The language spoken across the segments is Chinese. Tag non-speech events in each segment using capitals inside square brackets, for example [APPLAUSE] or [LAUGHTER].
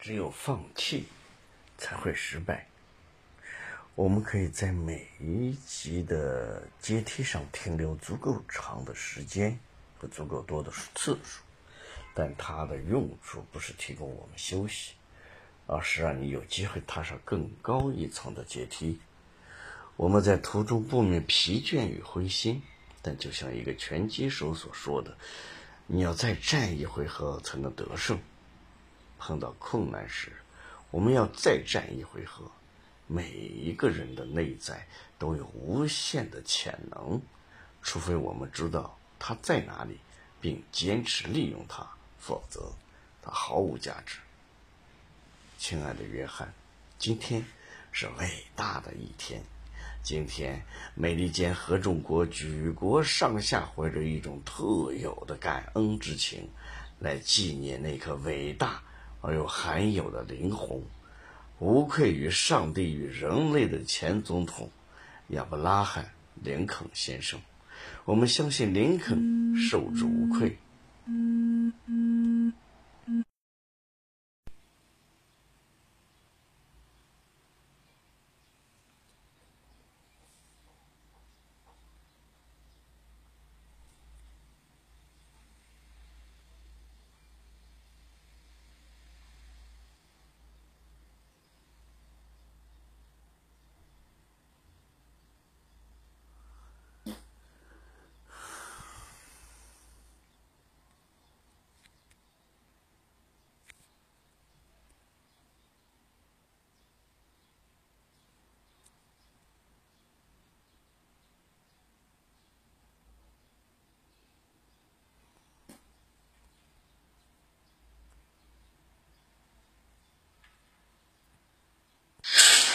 只有放弃，才会失败。我们可以在每一级的阶梯上停留足够长的时间和足够多的次数，但它的用处不是提供我们休息，而是让你有机会踏上更高一层的阶梯。我们在途中不免疲倦与灰心，但就像一个拳击手所说的：“你要再战一回合才能得胜。”碰到困难时，我们要再战一回合。每一个人的内在都有无限的潜能，除非我们知道它在哪里，并坚持利用它，否则它毫无价值。亲爱的约翰，今天是伟大的一天。今天，美利坚合众国举国上下怀着一种特有的感恩之情，来纪念那颗伟大而又罕有的灵魂。无愧于上帝与人类的前总统亚伯拉罕·林肯先生，我们相信林肯受之无愧。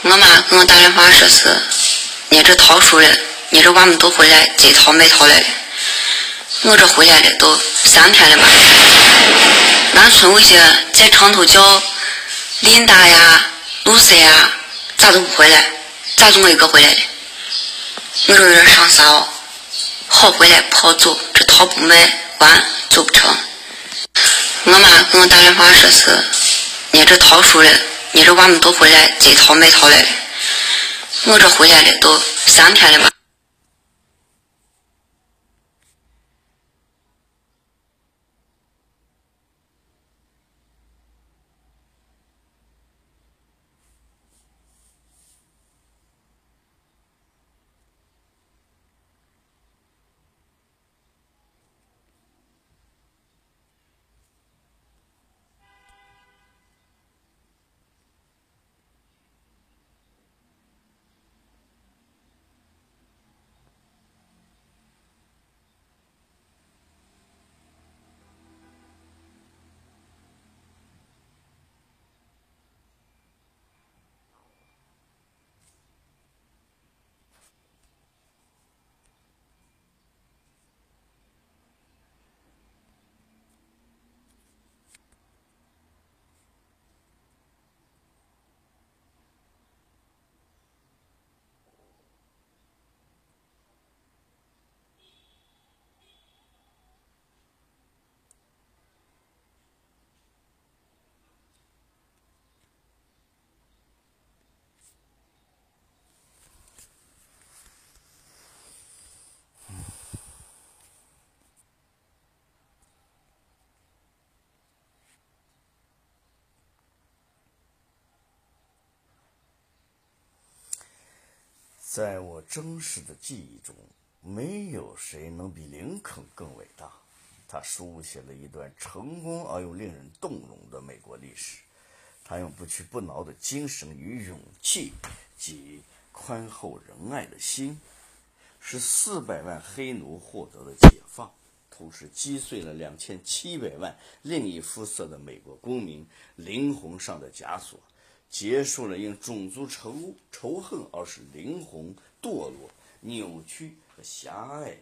我妈给我打电话说是，你这逃出来，你这娃们都回来，这逃没逃来的？我这回来了都三天了吧？俺村委些在城头叫琳达呀、露丝呀，咋都不回来？咋就我一个回来的？我这有点伤心哦。好回来不好走，这逃不卖完走不成。我妈给我打电话说是，你这逃出来。你这娃们都回来，这套没套来的。我这回来了都三天了吧。在我真实的记忆中，没有谁能比林肯更伟大。他书写了一段成功而又令人动容的美国历史。他用不屈不挠的精神与勇气及宽厚仁爱的心，使四百万黑奴获得了解放，同时击碎了两千七百万另一肤色的美国公民灵魂上的枷锁。结束了因种族仇仇恨而使灵魂堕落、扭曲和狭隘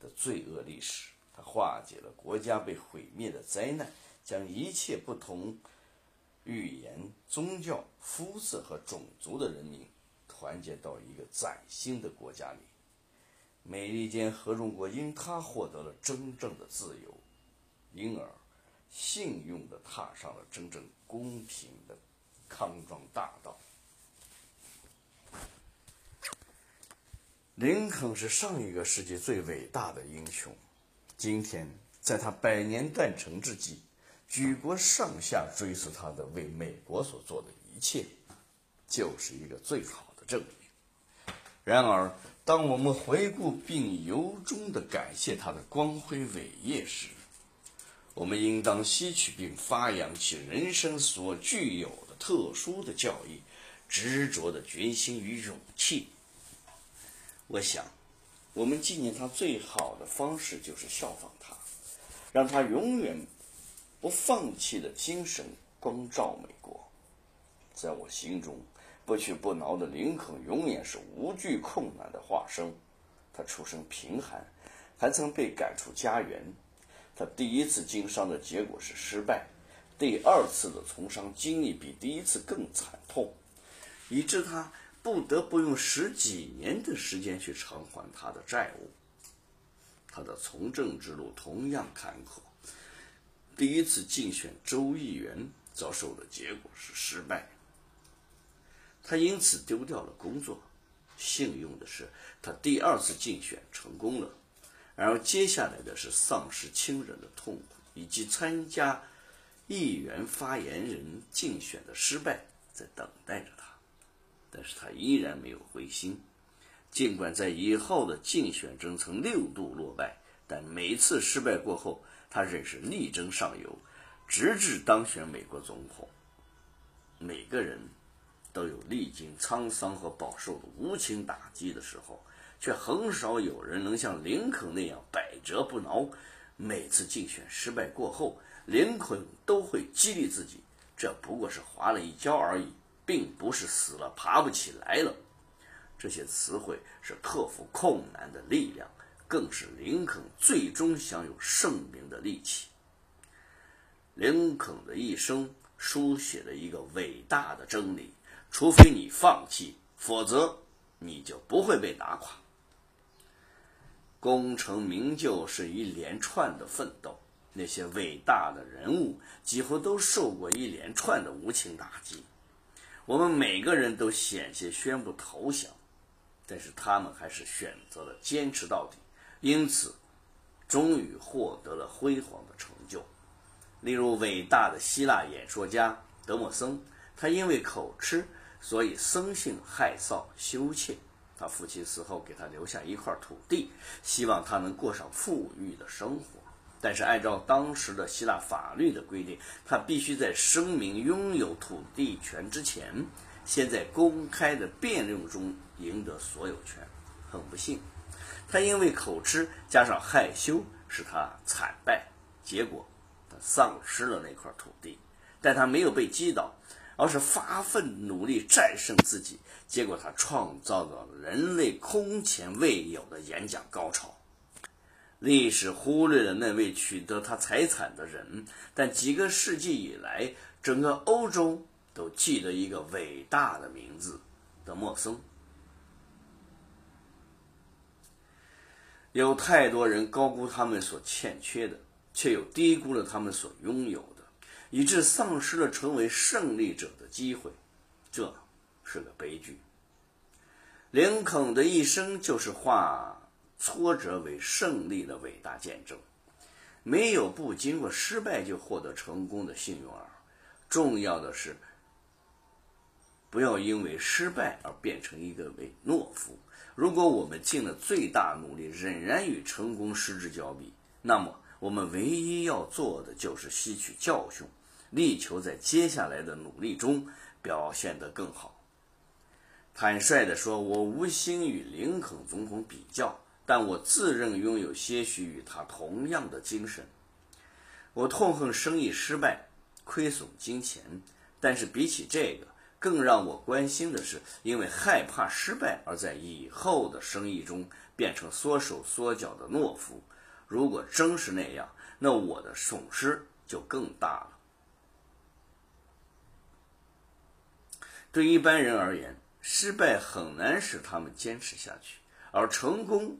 的罪恶历史。它化解了国家被毁灭的灾难，将一切不同语言、宗教、肤色和种族的人民团结到一个崭新的国家里。美利坚合众国因它获得了真正的自由，因而幸运地踏上了真正公平的康庄大道。林肯是上一个世纪最伟大的英雄，今天在他百年诞辰之际，举国上下追思他的为美国所做的一切，就是一个最好的证明。然而，当我们回顾并由衷地感谢他的光辉伟业时，我们应当吸取并发扬其人生所具有特殊的教义、执着的决心与勇气。我想，我们纪念他最好的方式就是效仿他，让他永远不放弃的精神光照美国。在我心中，不屈不挠的林肯永远是无惧困难的化身。他出身贫寒，还曾被赶出家园。他第一次经商的结果是失败，第二次的从商经历比第一次更惨痛，以致他。不得不用十几年的时间去偿还他的债务。他的从政之路同样坎坷。第一次竞选州议员遭受的结果是失败，他因此丢掉了工作。幸运的是，他第二次竞选成功了。然而，接下来的是丧失亲人的痛苦，以及参加议员发言人竞选的失败在等待着他。但是他依然没有灰心，尽管在以后的竞选中曾六度落败，但每次失败过后，他仍是力争上游，直至当选美国总统。每个人都有历经沧桑和饱受的无情打击的时候，却很少有人能像林肯那样百折不挠。每次竞选失败过后，林肯都会激励自己：这不过是滑了一跤而已。并不是死了爬不起来了，这些词汇是克服困难的力量，更是林肯最终享有盛名的利器。林肯的一生书写了一个伟大的真理：除非你放弃，否则你就不会被打垮。功成名就是一连串的奋斗，那些伟大的人物几乎都受过一连串的无情打击。我们每个人都险些宣布投降，但是他们还是选择了坚持到底，因此，终于获得了辉煌的成就。例如，伟大的希腊演说家德莫森，他因为口吃，所以生性害臊羞怯。他父亲死后给他留下一块土地，希望他能过上富裕的生活。但是，按照当时的希腊法律的规定，他必须在声明拥有土地权之前，先在公开的辩论中赢得所有权。很不幸，他因为口吃加上害羞，使他惨败，结果他丧失了那块土地。但他没有被击倒，而是发奋努力战胜自己，结果他创造了人类空前未有的演讲高潮。历史忽略了那位取得他财产的人，但几个世纪以来，整个欧洲都记得一个伟大的名字——德莫松。有太多人高估他们所欠缺的，却又低估了他们所拥有的，以致丧失了成为胜利者的机会。这是个悲剧。林肯的一生就是化。挫折为胜利的伟大见证，没有不经过失败就获得成功的幸运儿。重要的是，不要因为失败而变成一个伪懦夫。如果我们尽了最大努力，仍然与成功失之交臂，那么我们唯一要做的就是吸取教训，力求在接下来的努力中表现得更好。坦率地说，我无心与林肯总统比较。但我自认拥有些许与他同样的精神。我痛恨生意失败、亏损金钱，但是比起这个，更让我关心的是，因为害怕失败而在以后的生意中变成缩手缩脚的懦夫。如果真是那样，那我的损失就更大了。对一般人而言，失败很难使他们坚持下去，而成功。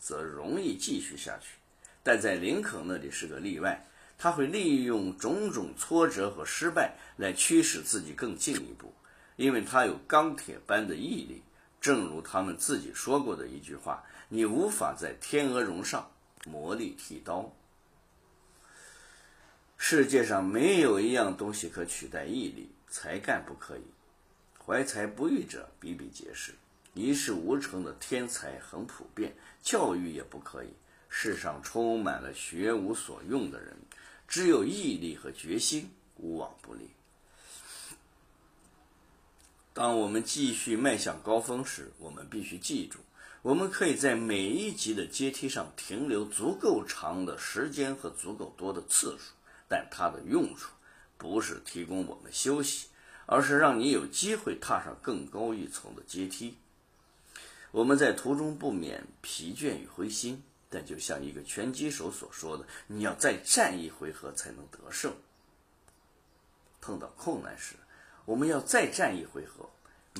则容易继续下去，但在林肯那里是个例外。他会利用种种挫折和失败来驱使自己更进一步，因为他有钢铁般的毅力。正如他们自己说过的一句话：“你无法在天鹅绒上磨砺剃刀。”世界上没有一样东西可取代毅力，才干不可以。怀才不遇者比比皆是，一事无成的天才很普遍，教育也不可以。世上充满了学无所用的人。只有毅力和决心，无往不利。当我们继续迈向高峰时，我们必须记住：我们可以在每一级的阶梯上停留足够长的时间和足够多的次数，但它的用处不是提供我们休息，而是让你有机会踏上更高一层的阶梯。我们在途中不免疲倦与灰心。但就像一个拳击手所说的：“你要再战一回合才能得胜。”碰到困难时，我们要再战一回合。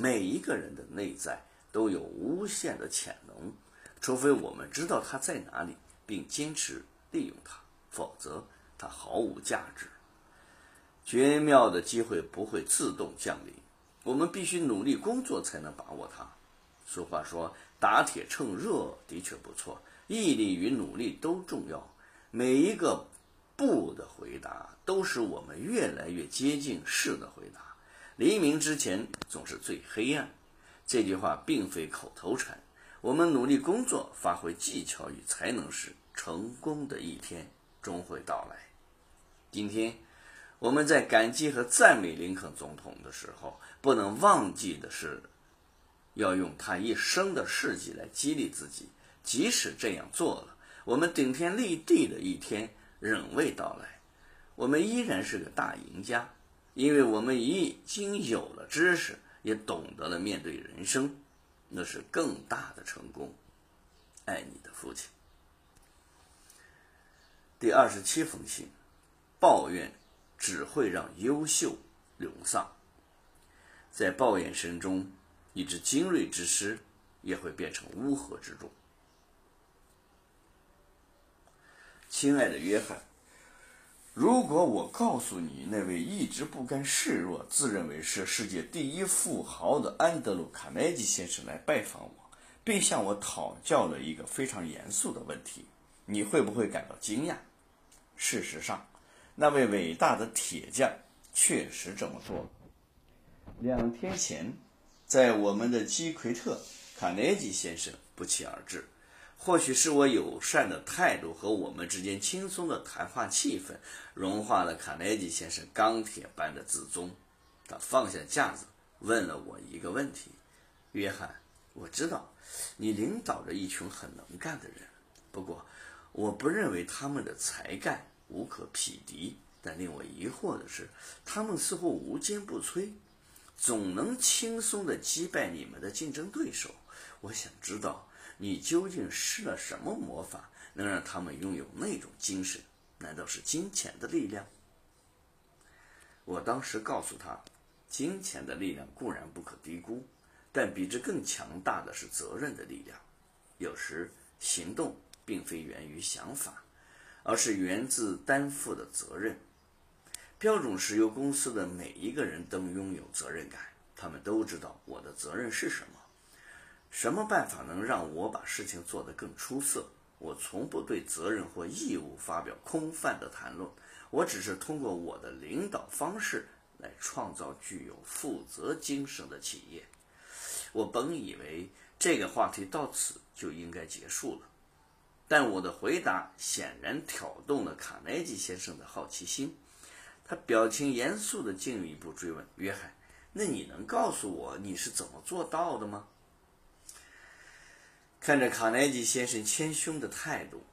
每一个人的内在都有无限的潜能，除非我们知道它在哪里，并坚持利用它，否则它毫无价值。绝妙的机会不会自动降临，我们必须努力工作才能把握它。俗话说：“打铁趁热”，的确不错。毅力与努力都重要，每一个“不”的回答都使我们越来越接近“是”的回答。黎明之前总是最黑暗，这句话并非口头禅。我们努力工作，发挥技巧与才能时，成功的一天终会到来。今天，我们在感激和赞美林肯总统的时候，不能忘记的是，要用他一生的事迹来激励自己。即使这样做了，我们顶天立地的一天仍未到来，我们依然是个大赢家，因为我们已经有了知识，也懂得了面对人生，那是更大的成功。爱你的父亲。第二十七封信，抱怨只会让优秀沦丧，在抱怨声中，一只精锐之师也会变成乌合之众。亲爱的约翰，如果我告诉你那位一直不甘示弱、自认为是世界第一富豪的安德鲁·卡耐基先生来拜访我，并向我讨教了一个非常严肃的问题，你会不会感到惊讶？事实上，那位伟大的铁匠确实这么做。两天前，在我们的基奎特，卡耐基先生不期而至。或许是我友善的态度和我们之间轻松的谈话气氛，融化了卡耐基先生钢铁般的自尊。他放下架子，问了我一个问题：“约翰，我知道你领导着一群很能干的人，不过我不认为他们的才干无可匹敌。但令我疑惑的是，他们似乎无坚不摧，总能轻松地击败你们的竞争对手。我想知道。”你究竟施了什么魔法，能让他们拥有那种精神？难道是金钱的力量？我当时告诉他，金钱的力量固然不可低估，但比之更强大的是责任的力量。有时行动并非源于想法，而是源自担负的责任。标准石油公司的每一个人都拥有责任感，他们都知道我的责任是什么。什么办法能让我把事情做得更出色？我从不对责任或义务发表空泛的谈论，我只是通过我的领导方式来创造具有负责精神的企业。我本以为这个话题到此就应该结束了，但我的回答显然挑动了卡耐基先生的好奇心。他表情严肃地进一步追问：“约翰，那你能告诉我你是怎么做到的吗？”看着卡耐基先生谦逊的态度，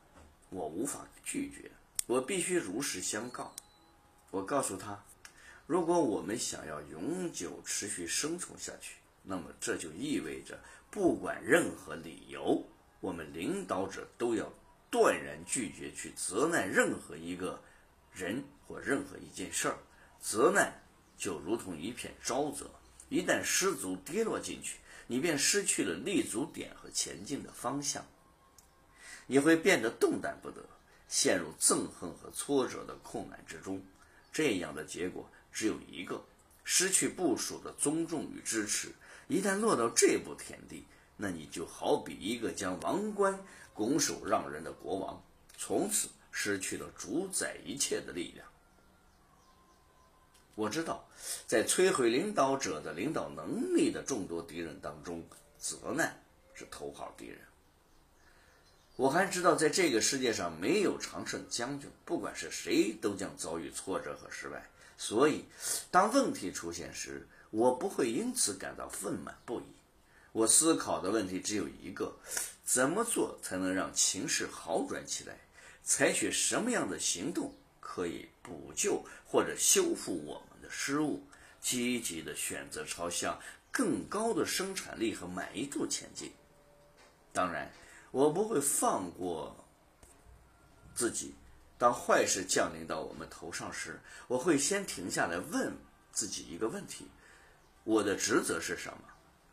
我无法拒绝，我必须如实相告。我告诉他，如果我们想要永久持续生存下去，那么这就意味着，不管任何理由，我们领导者都要断然拒绝去责难任何一个人或任何一件事儿。责难就如同一片沼泽，一旦失足跌落进去。你便失去了立足点和前进的方向，你会变得动弹不得。陷入憎恨和挫折的困难之中。这样的结果只有一个：失去部属的尊重与支持。一旦落到这步田地，那你就好比一个将王冠拱手让人的国王，从此失去了主宰一切的力量。我知道，在摧毁领导者的领导能力的众多敌人当中，责难是头号敌人。我还知道，在这个世界上没有常胜将军，不管是谁，都将遭遇挫折和失败。所以，当问题出现时，我不会因此感到愤满不已。我思考的问题只有一个：怎么做才能让情势好转起来？采取什么样的行动可以补救或者修复我们的失误？积极的选择朝向更高的生产力和满意度前进。当然。我不会放过自己。当坏事降临到我们头上时，我会先停下来问自己一个问题：我的职责是什么？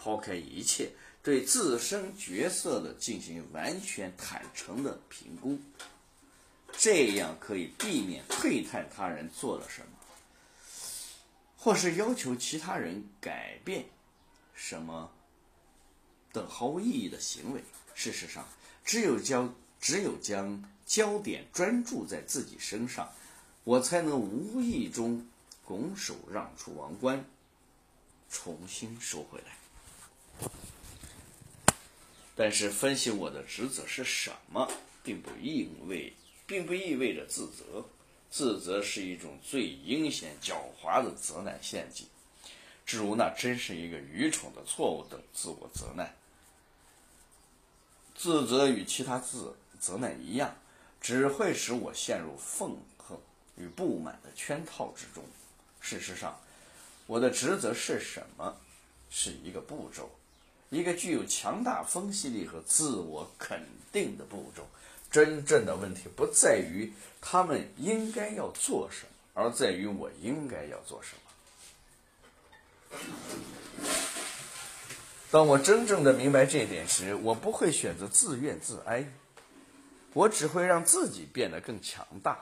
抛开一切，对自身角色的进行完全坦诚的评估，这样可以避免窥探他人做了什么，或是要求其他人改变什么等毫无意义的行为。事实上，只有将只有将焦点专注在自己身上，我才能无意中拱手让出王冠，重新收回来。但是，分析我的职责是什么，并不意味并不意味着自责。自责是一种最阴险狡猾的责难陷阱，诸如那真是一个愚蠢的错误等自我责难。自责与其他自责难一样，只会使我陷入愤恨与不满的圈套之中。事实上，我的职责是什么？是一个步骤，一个具有强大分析力和自我肯定的步骤。真正的问题不在于他们应该要做什么，而在于我应该要做什么。当我真正的明白这点时，我不会选择自怨自哀，我只会让自己变得更强大，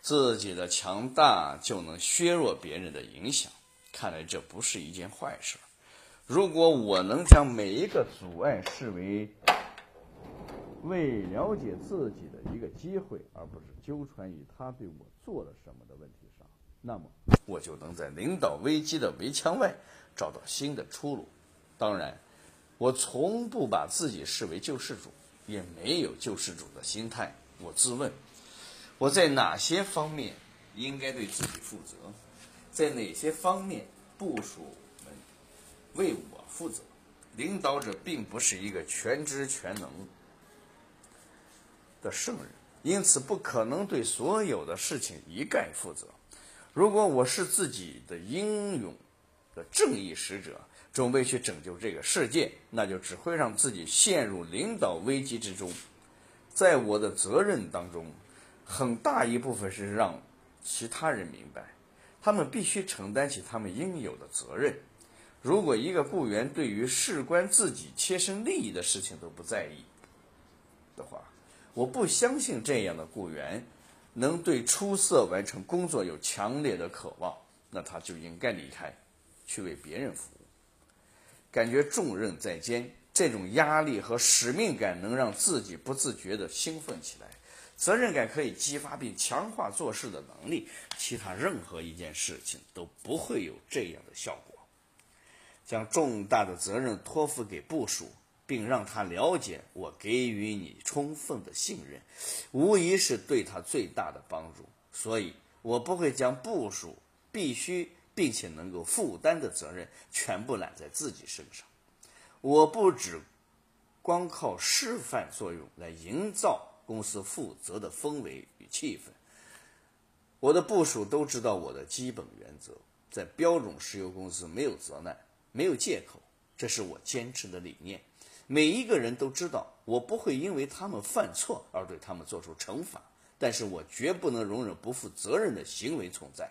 自己的强大就能削弱别人的影响。看来这不是一件坏事。如果我能将每一个阻碍视为为了解自己的一个机会，而不是纠缠于他对我做了什么的问题上，那么我就能在领导危机的围墙外找到新的出路。当然，我从不把自己视为救世主，也没有救世主的心态。我自问，我在哪些方面应该对自己负责，在哪些方面部署为我负责？领导者并不是一个全知全能的圣人，因此不可能对所有的事情一概负责。如果我是自己的英勇的正义使者，准备去拯救这个世界，那就只会让自己陷入领导危机之中。在我的责任当中，很大一部分是让其他人明白，他们必须承担起他们应有的责任。如果一个雇员对于事关自己切身利益的事情都不在意的话，我不相信这样的雇员能对出色完成工作有强烈的渴望。那他就应该离开，去为别人服务。感觉重任在肩，这种压力和使命感能让自己不自觉地兴奋起来。责任感可以激发并强化做事的能力，其他任何一件事情都不会有这样的效果。将重大的责任托付给部属，并让他了解我给予你充分的信任，无疑是对他最大的帮助。所以，我不会将部属必须。并且能够负担的责任全部揽在自己身上。我不只光靠示范作用来营造公司负责的氛围与气氛。我的部署都知道我的基本原则：在标准石油公司没有责难，没有借口，这是我坚持的理念。每一个人都知道，我不会因为他们犯错而对他们做出惩罚，但是我绝不能容忍不负责任的行为存在。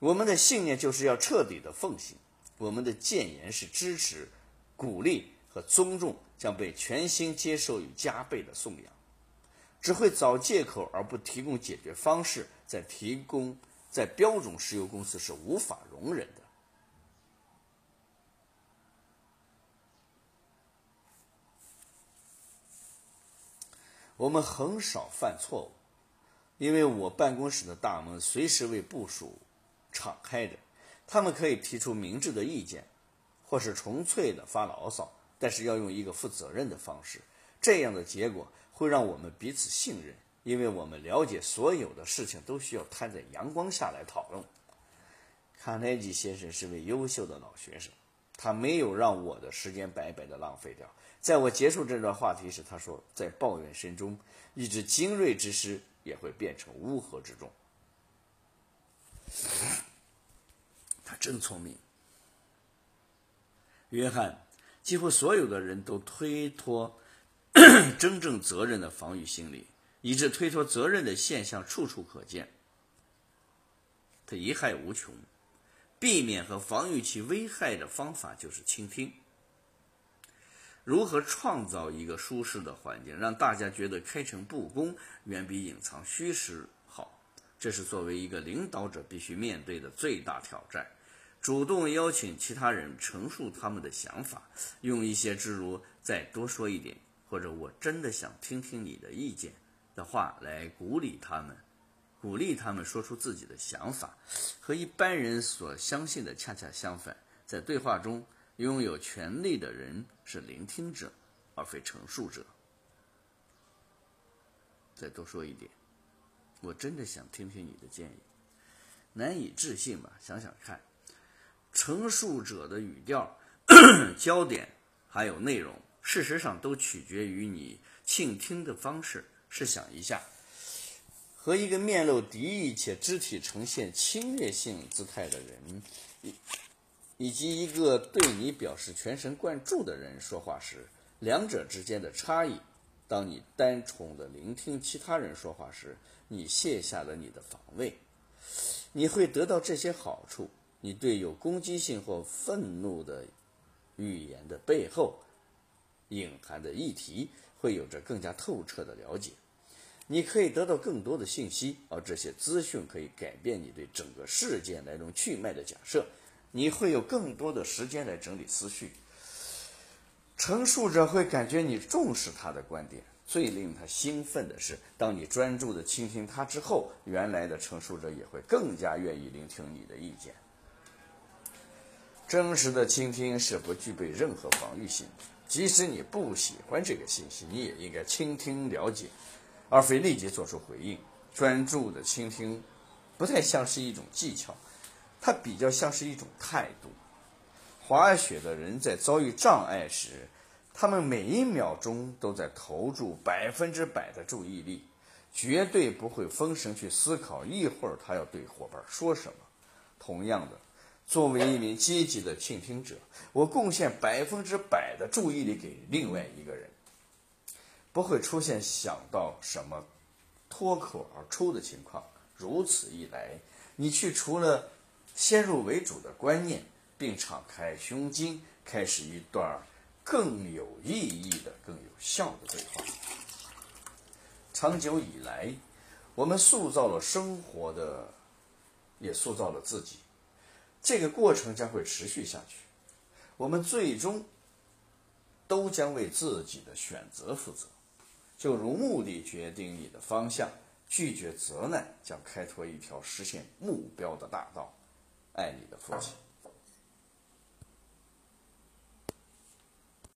我们的信念就是要彻底的奉行，我们的谏言是支持、鼓励和尊重将被全心接受与加倍的颂扬。只会找借口而不提供解决方式，在提供在标准石油公司是无法容忍的。我们很少犯错误，因为我办公室的大门随时为部署敞开着，他们可以提出明智的意见，或是纯粹的发牢骚，但是要用一个负责任的方式。这样的结果会让我们彼此信任，因为我们了解所有的事情都需要摊在阳光下来讨论。卡耐基先生是位优秀的老学生，他没有让我的时间白白的浪费掉。在我结束这段话题时，他说：“在抱怨声中，一只精锐之师也会变成乌合之众。”他真聪明。约翰，几乎所有的人都推脱 [CLEARS THROAT] 真正责任的防御心理，以致推脱责任的现象处处可见。他贻害无穷。避免和防御其危害的方法就是倾听。如何创造一个舒适的环境，让大家觉得开诚布公远比隐藏虚实好？这是作为一个领导者必须面对的最大挑战。主动邀请其他人陈述他们的想法，用一些诸如“再多说一点”或者“我真的想听听你的意见”的话来鼓励他们，鼓励他们说出自己的想法。和一般人所相信的恰恰相反，在对话中。拥有权力的人是聆听者，而非陈述者。再多说一点，我真的想听听你的建议。难以置信吧？想想看，陈述者的语调、[CLEARS THROAT] 焦点还有内容，事实上都取决于你倾听的方式。试想一下，和一个面露敌意且肢体呈现侵略性姿态的人。以及一个对你表示全神贯注的人说话时，两者之间的差异。当你单纯的聆听其他人说话时，你卸下了你的防卫，你会得到这些好处：你对有攻击性或愤怒的语言的背后隐含的议题会有着更加透彻的了解；你可以得到更多的信息，而这些资讯可以改变你对整个事件来龙去脉的假设。你会有更多的时间来整理思绪。陈述者会感觉你重视他的观点。最令他兴奋的是，当你专注地倾听他之后，原来的陈述者也会更加愿意聆听你的意见。真实的倾听是不具备任何防御性的，即使你不喜欢这个信息，你也应该倾听了解，而非立即做出回应。专注的倾听，不太像是一种技巧。它比较像是一种态度。滑雪的人在遭遇障碍时，他们每一秒钟都在投注百分之百的注意力，绝对不会分神去思考一会儿他要对伙伴说什么。同样的，作为一名积极的倾听者，我贡献百分之百的注意力给另外一个人，不会出现想到什么脱口而出的情况。如此一来，你去除了。先入为主的观念，并敞开胸襟，开始一段更有意义的、更有效的对话。长久以来，我们塑造了生活的，也塑造了自己。这个过程将会持续下去。我们最终都将为自己的选择负责。就如目的决定你的方向，拒绝责难将开拓一条实现目标的大道。爱你的父亲。